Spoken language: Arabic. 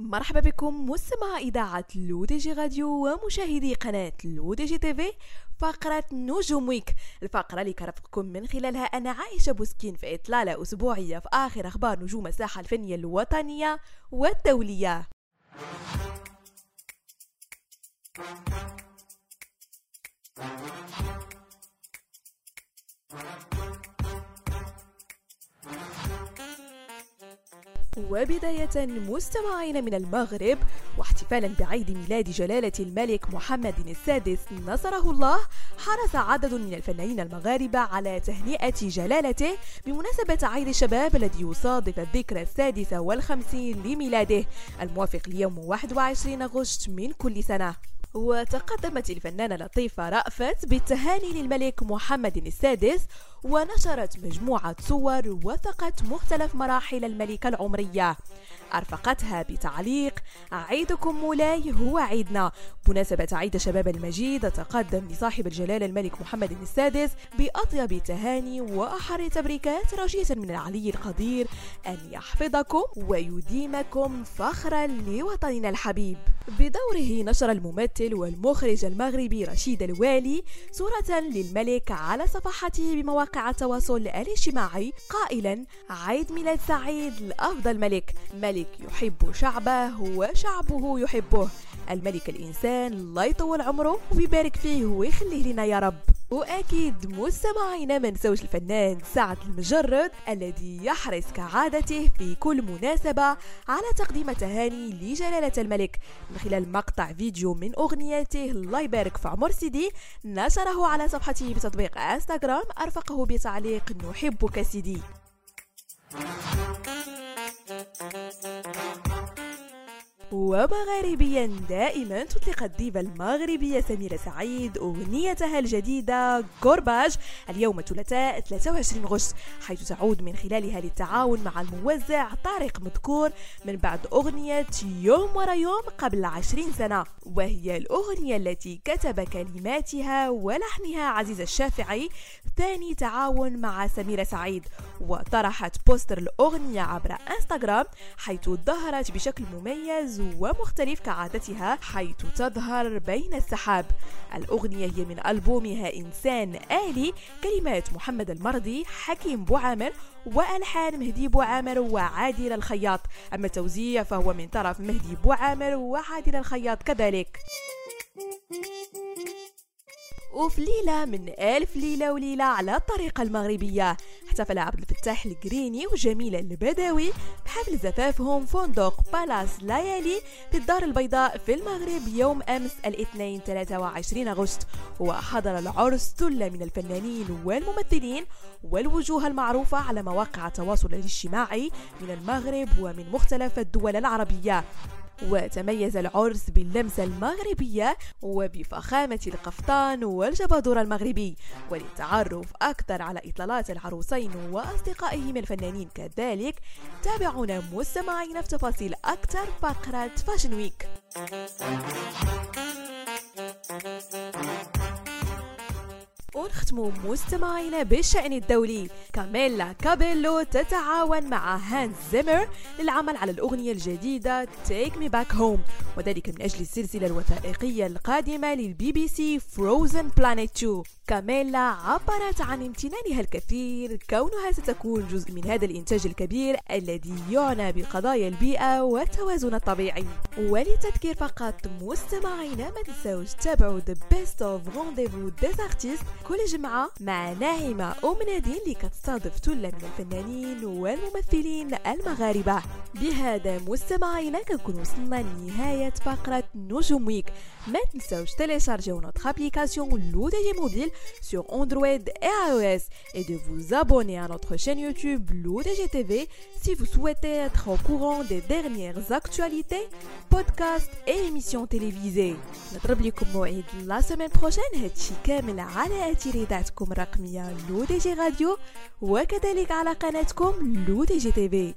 مرحبا بكم مستمع إذاعة L'ODJ Radio ومشاهدي قناة L'ODJ TV فقرة نجوم Week الفقرة اللي كنرافقكم من خلالها أنا عايشة بوسكين في إطلالة أسبوعية في آخر أخبار نجوم الساحة الفنية الوطنية والدولية. وبداية مستمعين من المغرب واحتفالا بعيد ميلاد جلالة الملك محمد السادس نصره الله حرص عدد من الفنانين المغاربة على تهنئة جلالته بمناسبة عيد الشباب الذي يصادف الذكرى السادسة والخمسين لميلاده. الموافق ليوم 21 أغسطس من كل سنة. وتقدمت الفنانة لطيفة رأفت بالتهاني للملك محمد السادس ونشرت مجموعة صور وثقت مختلف مراحل الملكة العمرية. أرفقتها بتعليق عيدكم مولاي هو عيدنا. بمناسبة عيد شباب المجيد تقدم لصاحب الجلالة الملك محمد السادس بأطيب التهاني وأحر التبريكات راجية من العلي القدير أن يحفظكم ويديمكم فخرا لوطننا الحبيب. بدوره نشر الممثل والمخرج المغربي رشيد الوالي صورة للملك على صفحته بمواقع التواصل الاجتماعي قائلا عيد ميلاد سعيد لأفضل ملك. ملك يحب شعبه وشعبه يحبه. الملك الإنسان الله يطول عمره ويبارك فيه ويخليه لنا يا رب. وأكيد مستمعينا ما نسوش الفنان سعد المجرد الذي يحرص كعادته في كل مناسبة على تقديم تهاني لجلالة الملك. من خلال مقطع فيديو من أغنيته الله يبارك في عمر سيدي نشره على صفحته بتطبيق إنستغرام أرفقه بتعليق نحبك سيدي. ومغاربيا دائما تطلق الديفا المغربية سميرة سعيد أغنيتها الجديدة غورباج اليوم الثلاثاء 23 غشت حيث تعود من خلالها للتعاون مع الموزع طارق مذكور من بعد أغنية يوم ورا يوم قبل 20 سنة وهي الأغنية التي كتب كلماتها ولحنها عزيز الشافعي ثاني تعاون مع سميرة سعيد وطرحت بوستر الأغنية عبر إنستغرام حيث ظهرت بشكل مميز ومختلف كعادتها حيث تظهر بين السحاب. الأغنية هي من ألبومها إنسان آلي كلمات محمد المرضي حكيم بوعامر وألحان مهدي بوعامر وعادل الخياط. أما التوزيع فهو من طرف مهدي بوعامر وعادل الخياط كذلك. وفي ليلة من ألف ليلة وليلة على الطريقة المغربية. احتفل عبد الفتاح القريني وجميلة البدوي بحفل زفافهم فندق بالاس ليالي في الدار البيضاء في المغرب يوم أمس الاثنين 23 أغسطس. وحضر العرس ثلة من الفنانين والممثلين والوجوه المعروفة على مواقع التواصل الاجتماعي من المغرب ومن مختلف الدول العربية. وتميز العرس باللمسة المغربية وبفخامة القفطان والجبادور المغربي وللتعرف أكثر على إطلالات العروسين وأصدقائهم الفنانين كذلك تابعونا مستمعين في تفاصيل أكثر فقرة فاشن ويك ونختم مستمعينا بالشأن الدولي. كاميلا كابيلو تتعاون مع هانز زيمر للعمل على الأغنية الجديدة Take Me Back Home. وذلك من أجل السلسلة الوثائقية القادمة للبي بي سي Frozen Planet 2 كاميلا عبرت عن امتنانها الكثير كونها ستكون جزء من هذا الإنتاج الكبير الذي يعنى بقضايا البيئة والتوازن الطبيعي. وللتذكير فقط مستمعينا ما تنسوش تابعوا The Best of Rendezvous des Artistes. كل جمعة مع ناعمة أم نادين اللي كتستضيف ثلة من الفنانين والممثلين المغاربة. بهذا مستمعينا كنكون وصلنا لنهاية فقرة نجوم ويك ما تنسوش تيليشارجيو notre application l'ODG mobile sur Android et iOS et de vous abonner à notre chaîne YouTube l'ODG TV si vous souhaitez être au courant des dernières actualités, podcasts et émissions télévisées. نضرب لكم موعد لا سيمين بروشين هادشي كامل على اثير اذاعتكم الرقميه لو دي جي راديو وكذلك على قناتكم لو دي جي تيفي